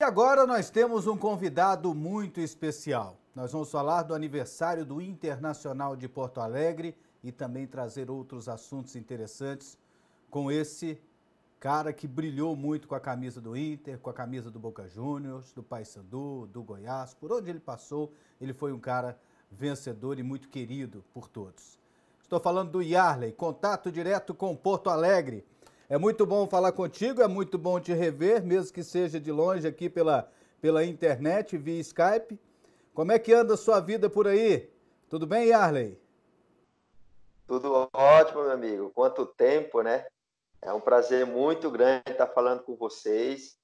E agora nós temos um convidado muito especial. Nós vamos falar do aniversário do Internacional de Porto Alegre e também trazer outros assuntos interessantes com esse cara que brilhou muito com a camisa do Inter, com a camisa do Boca Juniors, do Paysandu, do Goiás. Por onde ele passou, ele foi um cara vencedor e muito querido por todos. Estou falando do Yarley, contato direto com Porto Alegre. É muito bom falar contigo, é muito bom te rever, mesmo que seja de longe aqui pela, pela internet, via Skype. Como é que anda a sua vida por aí? Tudo bem, Yarley? Tudo ótimo, meu amigo. Quanto tempo, né? É um prazer muito grande estar falando com vocês.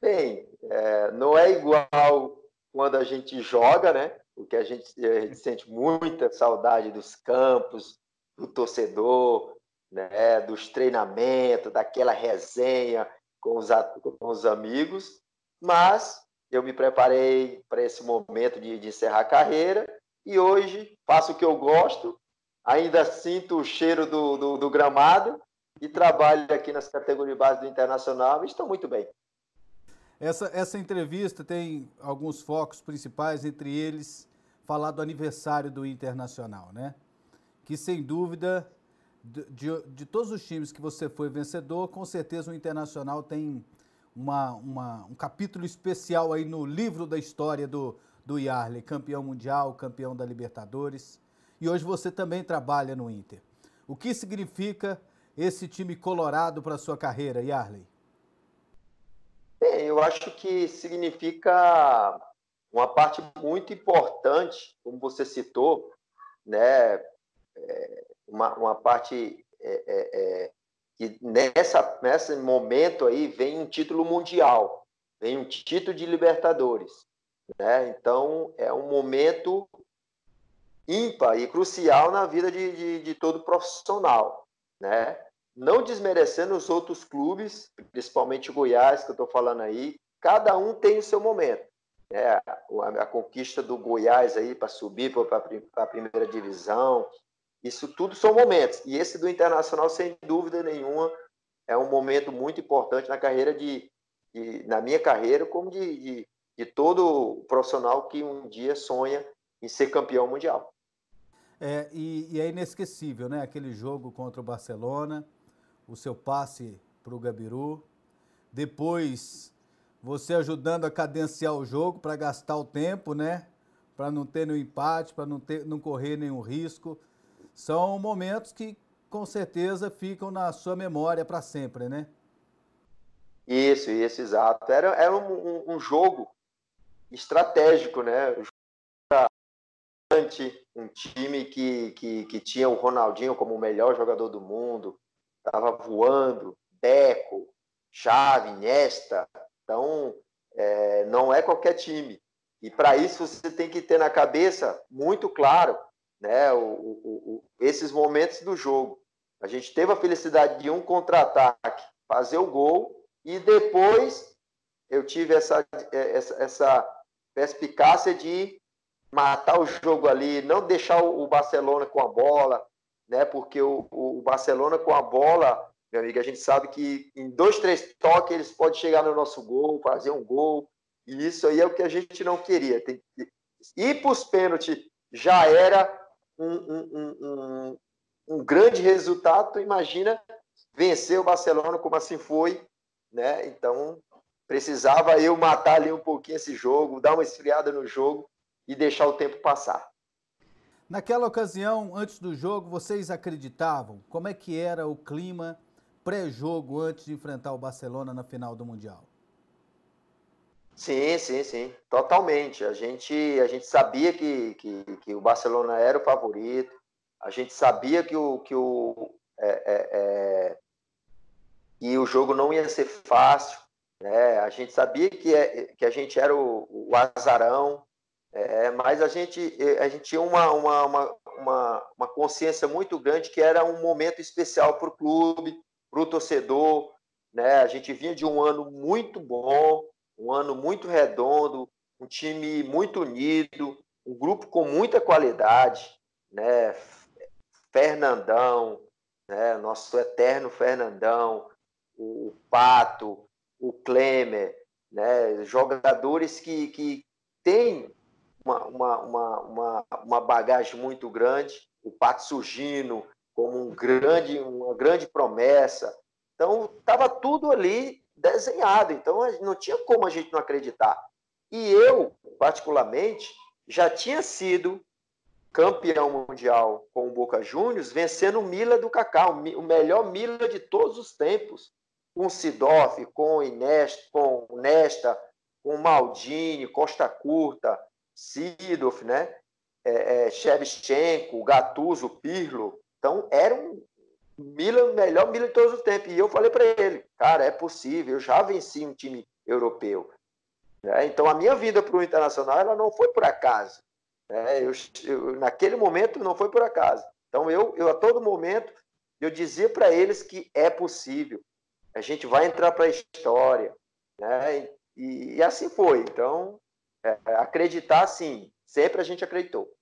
Bem, é, não é igual quando a gente joga, né? Porque a gente, a gente sente muita saudade dos campos, do torcedor, né, dos treinamentos, daquela resenha com os, com os amigos, mas eu me preparei para esse momento de, de encerrar a carreira e hoje faço o que eu gosto, ainda sinto o cheiro do, do, do gramado e trabalho aqui nas categorias base do Internacional e estou muito bem. Essa, essa entrevista tem alguns focos principais, entre eles falar do aniversário do Internacional, né? Que sem dúvida de, de, todos os times que você foi vencedor, com certeza o Internacional tem uma, uma, um capítulo especial aí no livro da história do, do Yarley, campeão mundial, campeão da Libertadores. E hoje você também trabalha no Inter. O que significa esse time colorado para a sua carreira, Yarley? Bem, eu acho que significa uma parte muito importante, como você citou, né? É, uma, uma parte é, é, é, que nessa, nesse momento aí vem um título mundial, vem um título de Libertadores. Né? Então é um momento ímpar e crucial na vida de, de, de todo profissional. Né? Não desmerecendo os outros clubes, principalmente o Goiás, que eu estou falando aí, cada um tem o seu momento. É, a, a, conquista do Goiás aí para subir para a primeira divisão, isso tudo são momentos. E esse do Internacional, sem dúvida nenhuma, é um momento muito importante na carreira de, de na minha carreira, como de, de, de todo profissional que um dia sonha em ser campeão mundial. É, e, e, é inesquecível, né? Aquele jogo contra o Barcelona, o seu passe para o Gabiru, depois você ajudando a cadenciar o jogo para gastar o tempo, né? Para não ter nenhum empate, para não, ter, não correr nenhum risco são momentos que com certeza ficam na sua memória para sempre, né? Isso, isso, exato. Era, era um, um, um jogo estratégico, né? Um time que, que, que tinha o Ronaldinho como o melhor jogador do mundo, estava voando, Deco, Chave, Nesta. Então, é, não é qualquer time. E para isso você tem que ter na cabeça muito claro né, o, o, o, esses momentos do jogo. A gente teve a felicidade de um contra-ataque, fazer o gol, e depois eu tive essa, essa, essa perspicácia de matar o jogo ali, não deixar o Barcelona com a bola, né? Porque o, o Barcelona com a bola, meu amigo, a gente sabe que em dois, três toques eles podem chegar no nosso gol, fazer um gol, e isso aí é o que a gente não queria. Tem, ir para os pênaltis já era um, um, um, um grande resultado, imagina vencer o Barcelona como assim foi, né? Então precisava eu matar ali um pouquinho esse jogo, dar uma esfriada no jogo e deixar o tempo passar. Naquela ocasião, antes do jogo, vocês acreditavam? Como é que era o clima pré-jogo antes de enfrentar o Barcelona na final do Mundial? Sim, sim, sim, totalmente. A gente, a gente sabia que, que, que o Barcelona era o favorito, a gente sabia que o, que o, é, é, é, que o jogo não ia ser fácil, né? a gente sabia que, é, que a gente era o, o azarão, é, mas a gente, a gente tinha uma, uma, uma, uma, consciência muito grande que era um momento especial para o clube, para o torcedor. Né? A gente vinha de um ano muito bom, um ano muito redondo, um time muito unido, um grupo com muita qualidade, né? Fernandão, né? Nosso eterno Fernandão, o Pato, o Klemer, né? jogadores que, que têm uma, uma, uma, uma, bagagem muito grande, o Pato Surgino como um grande, uma grande promessa. Então, estava tudo ali desenhado, então não tinha como a gente não acreditar. E eu, particularmente, já tinha sido campeão mundial com o Boca Juniors, vencendo o Mila do Kaká, o melhor Mila de todos os tempos, com Sidoff, com o Inesta, com Nesta, com Maldini, Costa Curta, Sidoff, né? É, é, Shevchenko, Gattuso, Pirlo. Então, era um Milan, melhor Milan de todos os tempos. E eu falei para ele, cara, é possível, eu já venci um time europeu. Né? Então, a minha vida para o Internacional ela não foi por acaso. Né? Eu, eu, naquele momento não foi por acaso. Então, eu, eu a todo momento, eu dizia para eles que é possível. A gente vai entrar para a história. Né? E, e, assim foi. Então, é, acreditar, sim. Sempre a gente acreditou.